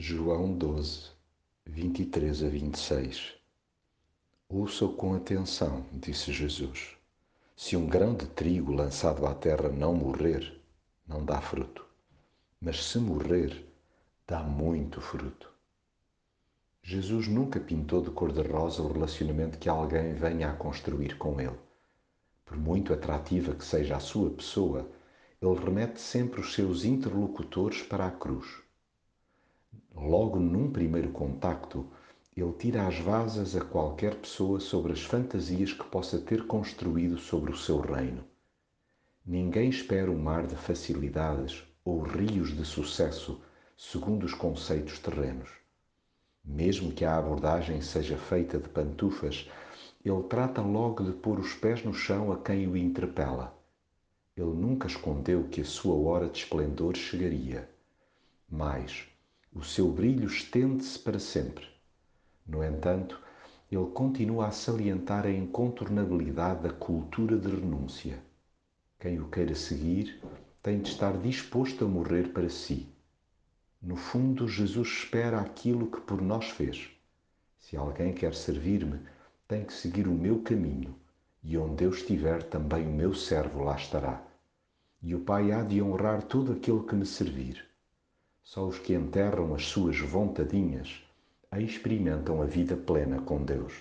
João 12, 23 a 26 Ouça-o com atenção, disse Jesus. Se um grão de trigo lançado à terra não morrer, não dá fruto. Mas se morrer, dá muito fruto. Jesus nunca pintou de cor-de-rosa o relacionamento que alguém venha a construir com ele. Por muito atrativa que seja a sua pessoa, ele remete sempre os seus interlocutores para a cruz Logo num primeiro contacto, ele tira as vasas a qualquer pessoa sobre as fantasias que possa ter construído sobre o seu reino. Ninguém espera um mar de facilidades ou rios de sucesso segundo os conceitos terrenos. Mesmo que a abordagem seja feita de pantufas, ele trata logo de pôr os pés no chão a quem o interpela. Ele nunca escondeu que a sua hora de esplendor chegaria. Mas, o seu brilho estende-se para sempre. No entanto, ele continua a salientar a incontornabilidade da cultura de renúncia. Quem o queira seguir tem de estar disposto a morrer para si. No fundo, Jesus espera aquilo que por nós fez. Se alguém quer servir-me, tem que seguir o meu caminho, e onde eu estiver, também o meu servo lá estará. E o Pai há de honrar todo aquele que me servir. Só os que enterram as suas vontadinhas experimentam a vida plena com Deus.